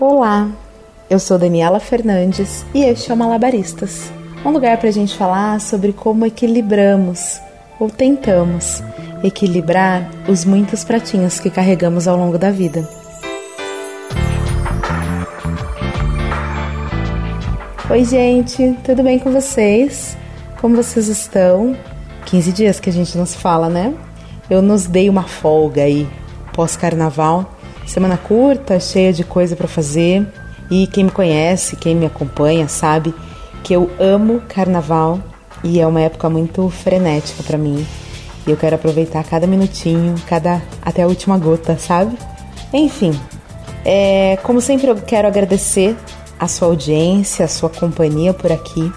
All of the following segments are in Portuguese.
Olá, eu sou Daniela Fernandes e este é o Malabaristas um lugar para a gente falar sobre como equilibramos ou tentamos equilibrar os muitos pratinhos que carregamos ao longo da vida. Oi, gente, tudo bem com vocês? Como vocês estão? 15 dias que a gente não se fala, né? Eu nos dei uma folga aí pós-carnaval Semana curta, cheia de coisa para fazer. E quem me conhece, quem me acompanha, sabe que eu amo carnaval e é uma época muito frenética para mim. E eu quero aproveitar cada minutinho, cada até a última gota, sabe? Enfim, é, como sempre eu quero agradecer a sua audiência, a sua companhia por aqui.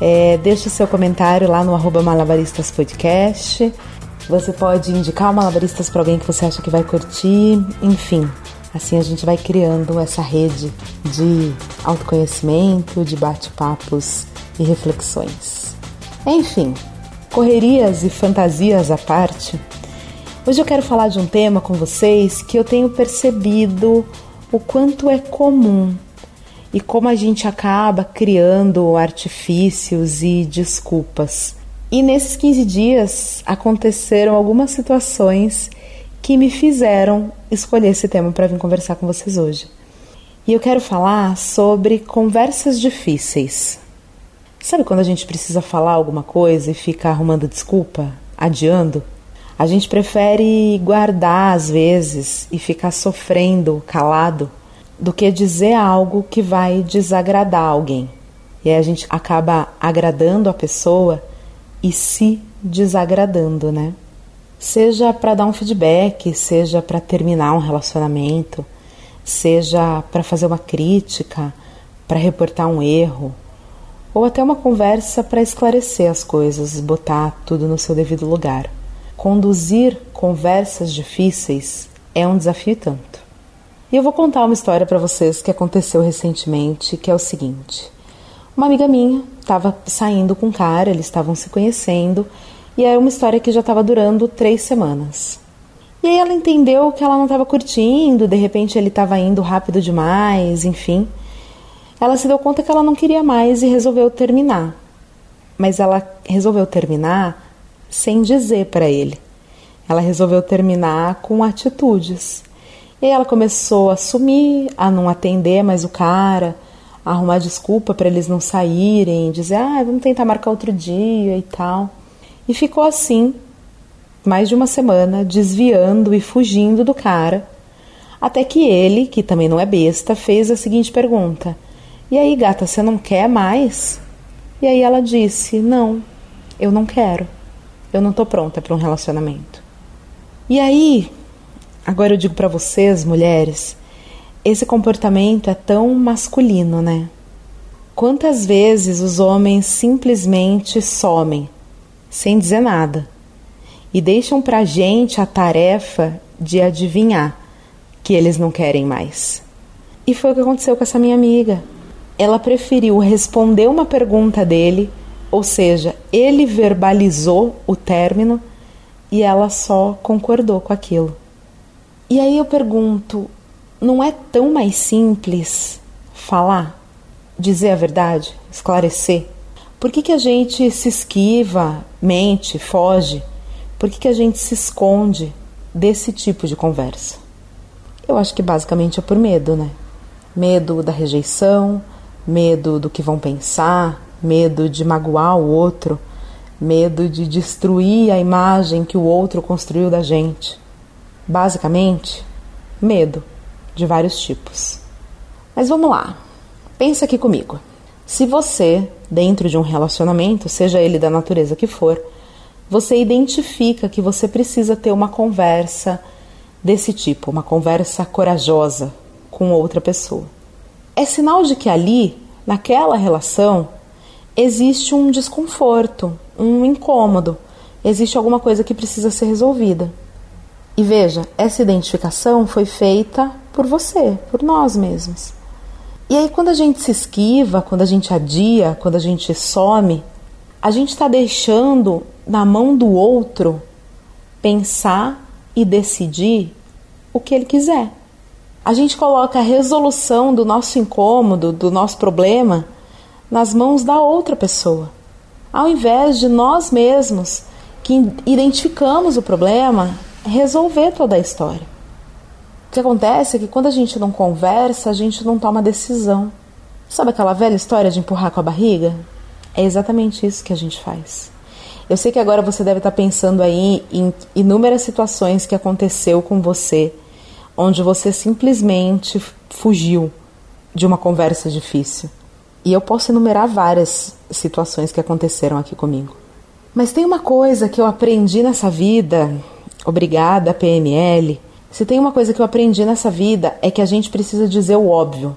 É, deixe seu comentário lá no arroba Malabaristas Podcast. Você pode indicar o Malabaristas para alguém que você acha que vai curtir, enfim. Assim a gente vai criando essa rede de autoconhecimento, de bate-papos e reflexões. Enfim, correrias e fantasias à parte, hoje eu quero falar de um tema com vocês que eu tenho percebido o quanto é comum e como a gente acaba criando artifícios e desculpas e nesses 15 dias aconteceram algumas situações que me fizeram escolher esse tema para vir conversar com vocês hoje. E eu quero falar sobre conversas difíceis. Sabe quando a gente precisa falar alguma coisa e fica arrumando desculpa, adiando? A gente prefere guardar às vezes e ficar sofrendo calado do que dizer algo que vai desagradar alguém. E aí a gente acaba agradando a pessoa e se desagradando, né? Seja para dar um feedback, seja para terminar um relacionamento, seja para fazer uma crítica, para reportar um erro, ou até uma conversa para esclarecer as coisas, botar tudo no seu devido lugar. Conduzir conversas difíceis é um desafio tanto. E eu vou contar uma história para vocês que aconteceu recentemente, que é o seguinte. Uma amiga minha estava saindo com um cara, eles estavam se conhecendo, e era uma história que já estava durando três semanas. E aí ela entendeu que ela não estava curtindo, de repente ele estava indo rápido demais, enfim. Ela se deu conta que ela não queria mais e resolveu terminar. Mas ela resolveu terminar sem dizer para ele. Ela resolveu terminar com atitudes. E aí ela começou a sumir, a não atender mais o cara, arrumar desculpa para eles não saírem, dizer, ah, vamos tentar marcar outro dia e tal. E ficou assim, mais de uma semana, desviando e fugindo do cara, até que ele, que também não é besta, fez a seguinte pergunta: E aí, gata, você não quer mais? E aí ela disse: Não, eu não quero. Eu não tô pronta para um relacionamento. E aí, agora eu digo para vocês, mulheres, esse comportamento é tão masculino, né? Quantas vezes os homens simplesmente somem, sem dizer nada, e deixam pra gente a tarefa de adivinhar que eles não querem mais. E foi o que aconteceu com essa minha amiga. Ela preferiu responder uma pergunta dele, ou seja, ele verbalizou o término e ela só concordou com aquilo. E aí eu pergunto: não é tão mais simples falar, dizer a verdade, esclarecer? Por que, que a gente se esquiva, mente, foge? Por que, que a gente se esconde desse tipo de conversa? Eu acho que basicamente é por medo, né? Medo da rejeição, medo do que vão pensar, medo de magoar o outro, medo de destruir a imagem que o outro construiu da gente. Basicamente, medo de vários tipos. Mas vamos lá, pensa aqui comigo. Se você, dentro de um relacionamento, seja ele da natureza que for, você identifica que você precisa ter uma conversa desse tipo, uma conversa corajosa com outra pessoa. É sinal de que ali, naquela relação, existe um desconforto, um incômodo, existe alguma coisa que precisa ser resolvida. E veja, essa identificação foi feita por você, por nós mesmos. E aí, quando a gente se esquiva, quando a gente adia, quando a gente some, a gente está deixando na mão do outro pensar e decidir o que ele quiser. A gente coloca a resolução do nosso incômodo, do nosso problema, nas mãos da outra pessoa, ao invés de nós mesmos, que identificamos o problema, resolver toda a história. Que acontece é que quando a gente não conversa, a gente não toma decisão. Sabe aquela velha história de empurrar com a barriga? É exatamente isso que a gente faz. Eu sei que agora você deve estar pensando aí em inúmeras situações que aconteceu com você, onde você simplesmente fugiu de uma conversa difícil. E eu posso enumerar várias situações que aconteceram aqui comigo. Mas tem uma coisa que eu aprendi nessa vida, obrigada PNL. Se tem uma coisa que eu aprendi nessa vida é que a gente precisa dizer o óbvio.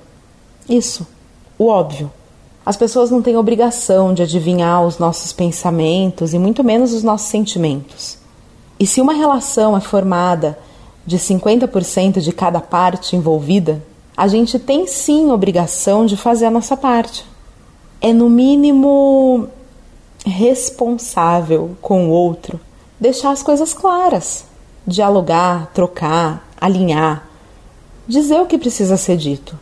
Isso, o óbvio. As pessoas não têm obrigação de adivinhar os nossos pensamentos e muito menos os nossos sentimentos. E se uma relação é formada de 50% de cada parte envolvida, a gente tem sim obrigação de fazer a nossa parte. É no mínimo responsável com o outro deixar as coisas claras, dialogar, trocar, alinhar, dizer o que precisa ser dito.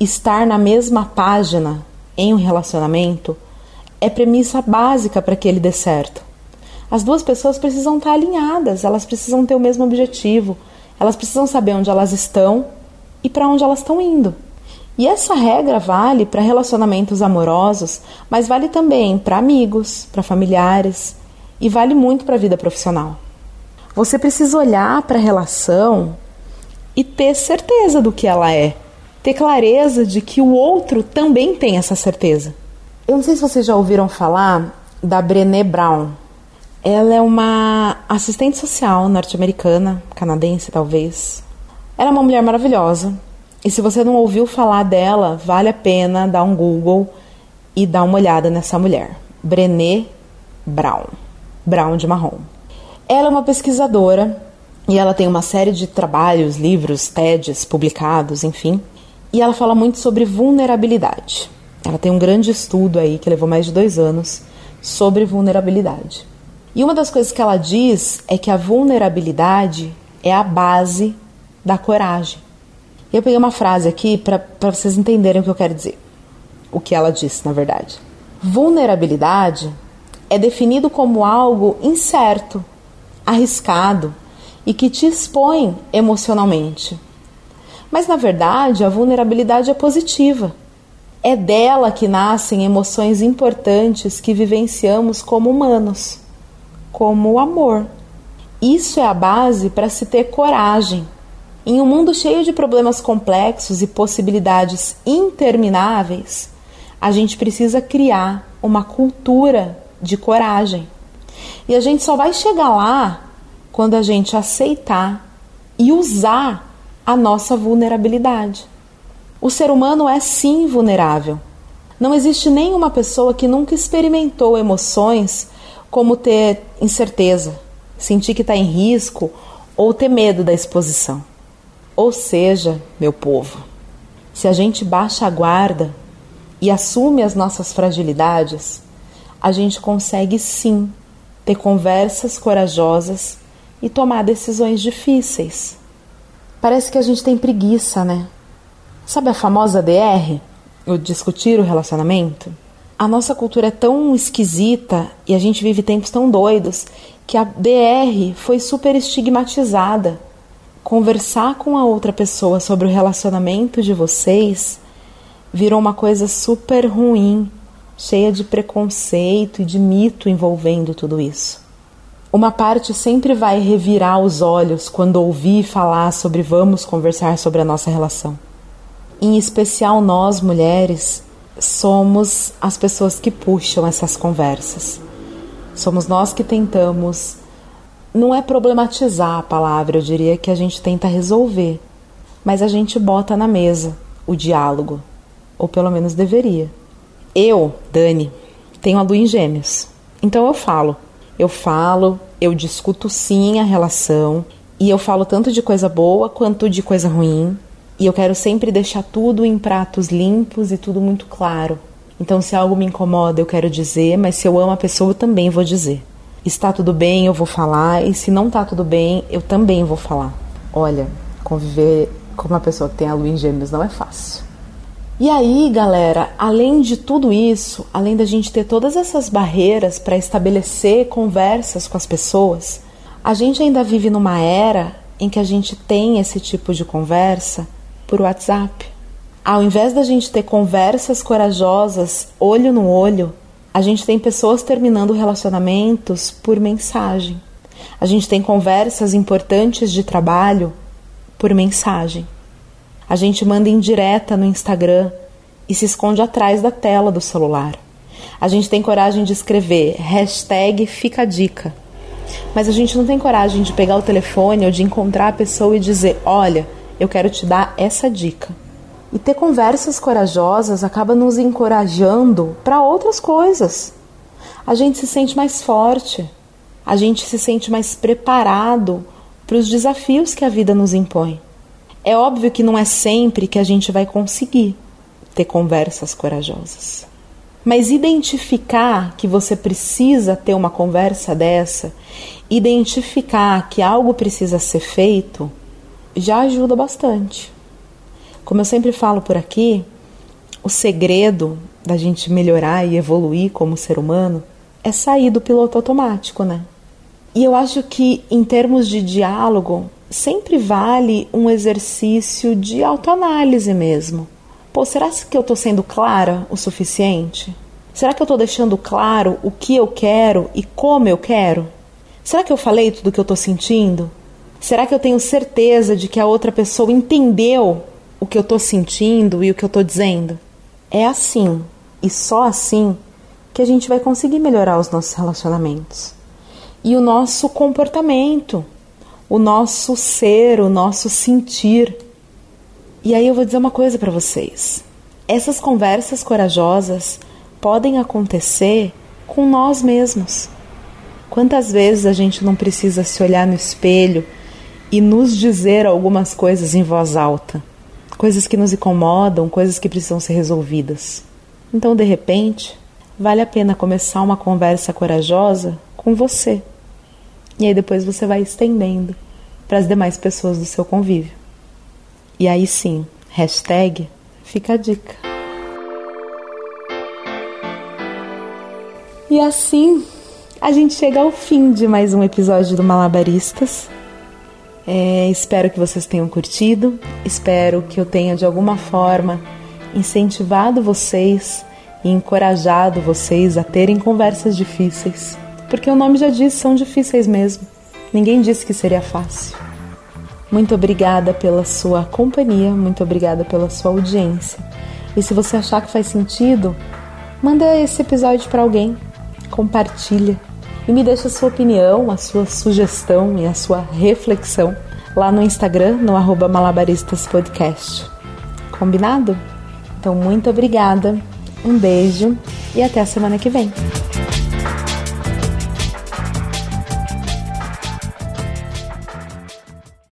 Estar na mesma página em um relacionamento é premissa básica para que ele dê certo. As duas pessoas precisam estar alinhadas, elas precisam ter o mesmo objetivo, elas precisam saber onde elas estão e para onde elas estão indo. E essa regra vale para relacionamentos amorosos, mas vale também para amigos, para familiares e vale muito para a vida profissional. Você precisa olhar para a relação e ter certeza do que ela é ter clareza de que o outro também tem essa certeza. Eu não sei se vocês já ouviram falar da Brené Brown. Ela é uma assistente social norte-americana, canadense talvez. Ela é uma mulher maravilhosa. E se você não ouviu falar dela, vale a pena dar um Google e dar uma olhada nessa mulher. Brené Brown. Brown de marrom. Ela é uma pesquisadora e ela tem uma série de trabalhos, livros, TEDs publicados, enfim. E ela fala muito sobre vulnerabilidade. Ela tem um grande estudo aí, que levou mais de dois anos, sobre vulnerabilidade. E uma das coisas que ela diz é que a vulnerabilidade é a base da coragem. E eu peguei uma frase aqui para vocês entenderem o que eu quero dizer. O que ela disse, na verdade. Vulnerabilidade é definido como algo incerto, arriscado e que te expõe emocionalmente. Mas na verdade, a vulnerabilidade é positiva. É dela que nascem emoções importantes que vivenciamos como humanos, como o amor. Isso é a base para se ter coragem. Em um mundo cheio de problemas complexos e possibilidades intermináveis, a gente precisa criar uma cultura de coragem. E a gente só vai chegar lá quando a gente aceitar e usar a nossa vulnerabilidade. O ser humano é sim vulnerável. Não existe nenhuma pessoa que nunca experimentou emoções como ter incerteza, sentir que está em risco ou ter medo da exposição. Ou seja, meu povo, se a gente baixa a guarda e assume as nossas fragilidades, a gente consegue sim ter conversas corajosas e tomar decisões difíceis. Parece que a gente tem preguiça, né? Sabe a famosa DR? O discutir o relacionamento? A nossa cultura é tão esquisita e a gente vive tempos tão doidos que a DR foi super estigmatizada. Conversar com a outra pessoa sobre o relacionamento de vocês virou uma coisa super ruim, cheia de preconceito e de mito envolvendo tudo isso. Uma parte sempre vai revirar os olhos quando ouvir falar sobre vamos conversar sobre a nossa relação. Em especial nós, mulheres, somos as pessoas que puxam essas conversas. Somos nós que tentamos. Não é problematizar a palavra, eu diria que a gente tenta resolver, mas a gente bota na mesa o diálogo, ou pelo menos deveria. Eu, Dani, tenho a lua em gêmeos, então eu falo eu falo, eu discuto sim a relação e eu falo tanto de coisa boa quanto de coisa ruim. E eu quero sempre deixar tudo em pratos limpos e tudo muito claro. Então, se algo me incomoda, eu quero dizer, mas se eu amo a pessoa, eu também vou dizer. Está tudo bem, eu vou falar, e se não está tudo bem, eu também vou falar. Olha, conviver como a pessoa que tem a lua em gêmeos não é fácil. E aí, galera, além de tudo isso, além da gente ter todas essas barreiras para estabelecer conversas com as pessoas, a gente ainda vive numa era em que a gente tem esse tipo de conversa por WhatsApp. Ao invés da gente ter conversas corajosas, olho no olho, a gente tem pessoas terminando relacionamentos por mensagem. A gente tem conversas importantes de trabalho por mensagem. A gente manda indireta no Instagram e se esconde atrás da tela do celular. A gente tem coragem de escrever hashtag fica dica. Mas a gente não tem coragem de pegar o telefone ou de encontrar a pessoa e dizer: Olha, eu quero te dar essa dica. E ter conversas corajosas acaba nos encorajando para outras coisas. A gente se sente mais forte, a gente se sente mais preparado para os desafios que a vida nos impõe. É óbvio que não é sempre que a gente vai conseguir ter conversas corajosas. Mas identificar que você precisa ter uma conversa dessa, identificar que algo precisa ser feito, já ajuda bastante. Como eu sempre falo por aqui, o segredo da gente melhorar e evoluir como ser humano é sair do piloto automático, né? E eu acho que, em termos de diálogo, sempre vale um exercício de autoanálise mesmo. Pô, será que eu estou sendo clara o suficiente? Será que eu estou deixando claro o que eu quero e como eu quero? Será que eu falei tudo o que eu estou sentindo? Será que eu tenho certeza de que a outra pessoa entendeu o que eu estou sentindo e o que eu estou dizendo? É assim e só assim que a gente vai conseguir melhorar os nossos relacionamentos e o nosso comportamento, o nosso ser, o nosso sentir. E aí eu vou dizer uma coisa para vocês. Essas conversas corajosas podem acontecer com nós mesmos. Quantas vezes a gente não precisa se olhar no espelho e nos dizer algumas coisas em voz alta? Coisas que nos incomodam, coisas que precisam ser resolvidas. Então, de repente, vale a pena começar uma conversa corajosa com você e aí depois você vai estendendo para as demais pessoas do seu convívio. E aí sim, hashtag fica a dica. E assim a gente chega ao fim de mais um episódio do Malabaristas. É, espero que vocês tenham curtido, espero que eu tenha de alguma forma incentivado vocês e encorajado vocês a terem conversas difíceis porque o nome já diz, são difíceis mesmo. Ninguém disse que seria fácil. Muito obrigada pela sua companhia, muito obrigada pela sua audiência. E se você achar que faz sentido, manda esse episódio para alguém, compartilha e me deixa a sua opinião, a sua sugestão e a sua reflexão lá no Instagram, no arroba malabaristaspodcast. Combinado? Então, muito obrigada, um beijo e até a semana que vem.